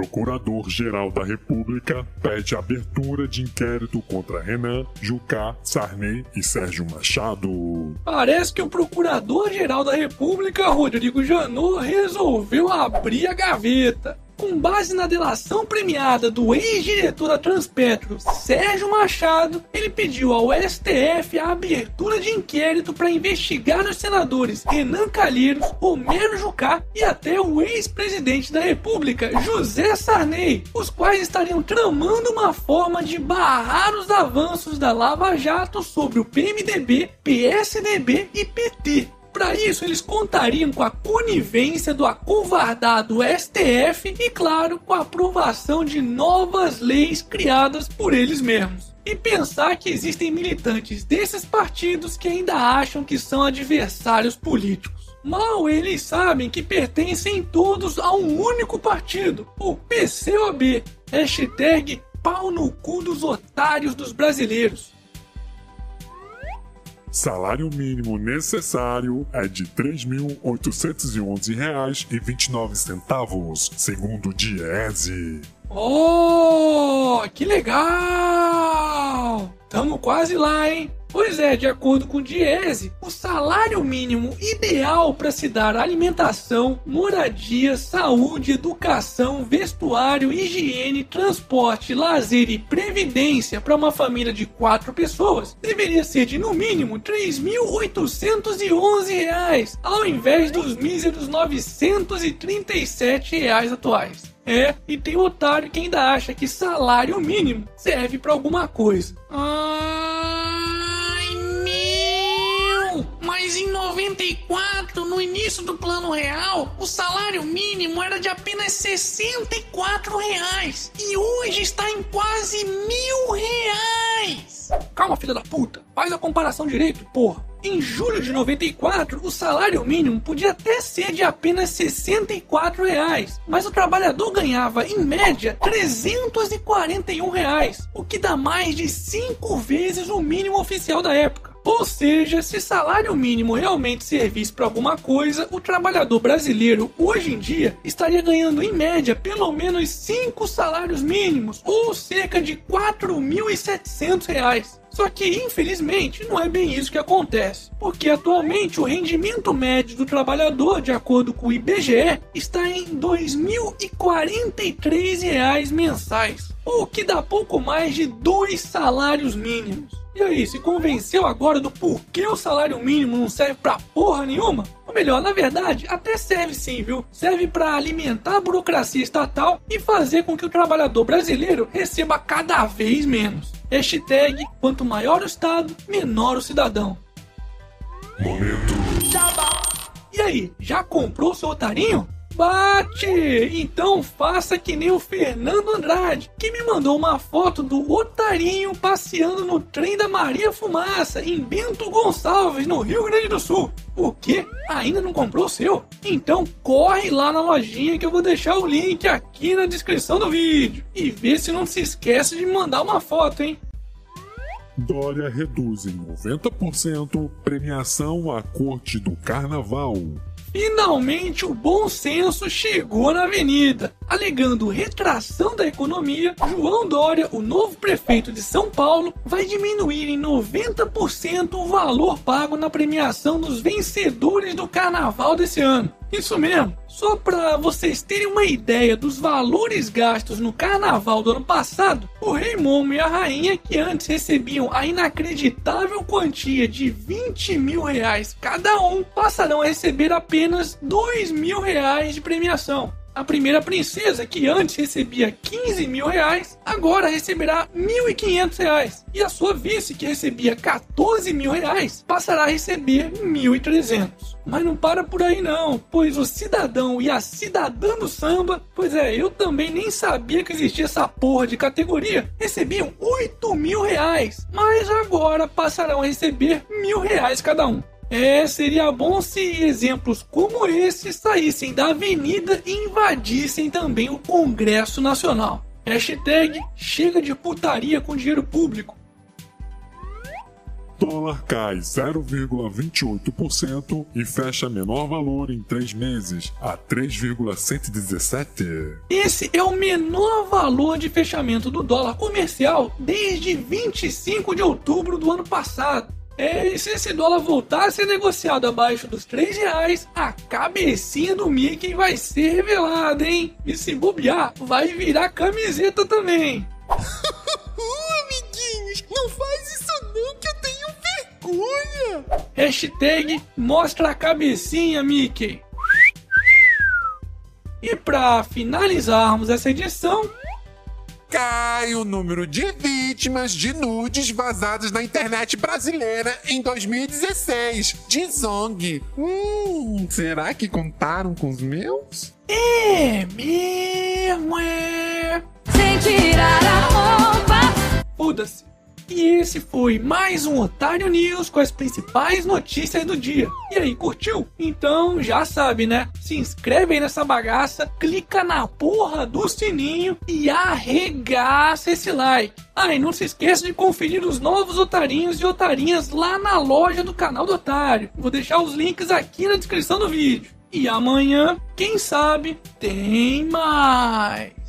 Procurador-Geral da República pede abertura de inquérito contra Renan, Jucá, Sarney e Sérgio Machado. Parece que o Procurador-Geral da República, Rodrigo Janot, resolveu abrir a gaveta com base na delação premiada do ex-diretor da Transpetro, Sérgio Machado, ele pediu ao STF a abertura de inquérito para investigar os senadores Renan Calheiros, Romero Jucá e até o ex-presidente da República, José Sarney, os quais estariam tramando uma forma de barrar os avanços da Lava Jato sobre o PMDB, PSDB e PT. Para isso, eles contariam com a conivência do acovardado STF e, claro, com a aprovação de novas leis criadas por eles mesmos. E pensar que existem militantes desses partidos que ainda acham que são adversários políticos. Mal eles sabem que pertencem todos a um único partido, o PCOB. Hashtag pau no cu dos otários dos brasileiros. Salário mínimo necessário é de R$ 3.811,29, segundo o Diese. Oh, que legal! Tamo quase lá, hein? Pois é, de acordo com o Diese, o salário mínimo ideal para se dar alimentação, moradia, saúde, educação, vestuário, higiene, transporte, lazer e previdência para uma família de quatro pessoas deveria ser de no mínimo R$ 3.811, ao invés dos míseros 937 reais atuais. É, e tem otário que ainda acha que salário mínimo serve para alguma coisa. Ai, meu! Mas em 94, no início do plano real, o salário mínimo era de apenas 64 reais. E hoje está em quase mil reais. Calma, filha da puta. Faz a comparação direito, porra. Em julho de 94, o salário mínimo podia até ser de apenas 64 reais, mas o trabalhador ganhava, em média, 341 reais, o que dá mais de 5 vezes o mínimo oficial da época. Ou seja, se salário mínimo realmente servisse para alguma coisa, o trabalhador brasileiro hoje em dia estaria ganhando em média pelo menos 5 salários mínimos, ou cerca de 4.700 reais. Só que, infelizmente, não é bem isso que acontece, porque atualmente o rendimento médio do trabalhador, de acordo com o IBGE, está em 2.043 reais mensais, o que dá pouco mais de dois salários mínimos. E aí, se convenceu agora do porquê o salário mínimo não serve pra porra nenhuma? Ou melhor, na verdade, até serve sim, viu? Serve para alimentar a burocracia estatal e fazer com que o trabalhador brasileiro receba cada vez menos. Hashtag quanto maior o Estado, menor o cidadão. Momento. E aí, já comprou seu otarinho? Bate! Então faça que nem o Fernando Andrade, que me mandou uma foto do otarinho passeando no trem da Maria Fumaça, em Bento Gonçalves, no Rio Grande do Sul. O quê? Ainda não comprou o seu? Então corre lá na lojinha que eu vou deixar o link aqui na descrição do vídeo. E vê se não se esquece de me mandar uma foto, hein? Dória reduz em 90% premiação à corte do carnaval. Finalmente o bom senso chegou na avenida. Alegando retração da economia, João Dória, o novo prefeito de São Paulo, vai diminuir em 90% o valor pago na premiação dos vencedores do carnaval desse ano. Isso mesmo. Só para vocês terem uma ideia dos valores gastos no carnaval do ano passado, o rei Momo e a rainha, que antes recebiam a inacreditável quantia de 20 mil reais cada um, passarão a receber apenas 2 mil reais de premiação. A primeira princesa, que antes recebia 15 mil reais, agora receberá 1.500 reais. E a sua vice, que recebia 14 mil reais, passará a receber 1.300. Mas não para por aí não, pois o cidadão e a cidadã do samba, pois é, eu também nem sabia que existia essa porra de categoria, recebiam 8 mil reais, mas agora passarão a receber mil reais cada um. É, seria bom se exemplos como esse saíssem da avenida e invadissem também o Congresso Nacional. Hashtag chega de putaria com dinheiro público. Dólar cai 0,28% e fecha menor valor em três meses, a 3,117. Esse é o menor valor de fechamento do dólar comercial desde 25 de outubro do ano passado. É, e se esse dólar voltar a ser negociado abaixo dos 3 reais, a cabecinha do Mickey vai ser revelada, hein? E se bobear, vai virar camiseta também. Amiguinhos, não faz isso não que eu tenho vergonha. Hashtag mostra a cabecinha, Mickey. E para finalizarmos essa edição, cai o número de vítimas de nudes vazados na internet brasileira em 2016, de Zong. Hum, será que contaram com os meus? é mesmo, é. Sem tirar a roupa. Foda-se. E esse foi mais um Otário News com as principais notícias do dia. E aí, curtiu? Então já sabe, né? Se inscreve aí nessa bagaça, clica na porra do sininho e arregaça esse like. Ah, e não se esqueça de conferir os novos otarinhos e otarinhas lá na loja do canal do Otário. Vou deixar os links aqui na descrição do vídeo. E amanhã, quem sabe, tem mais.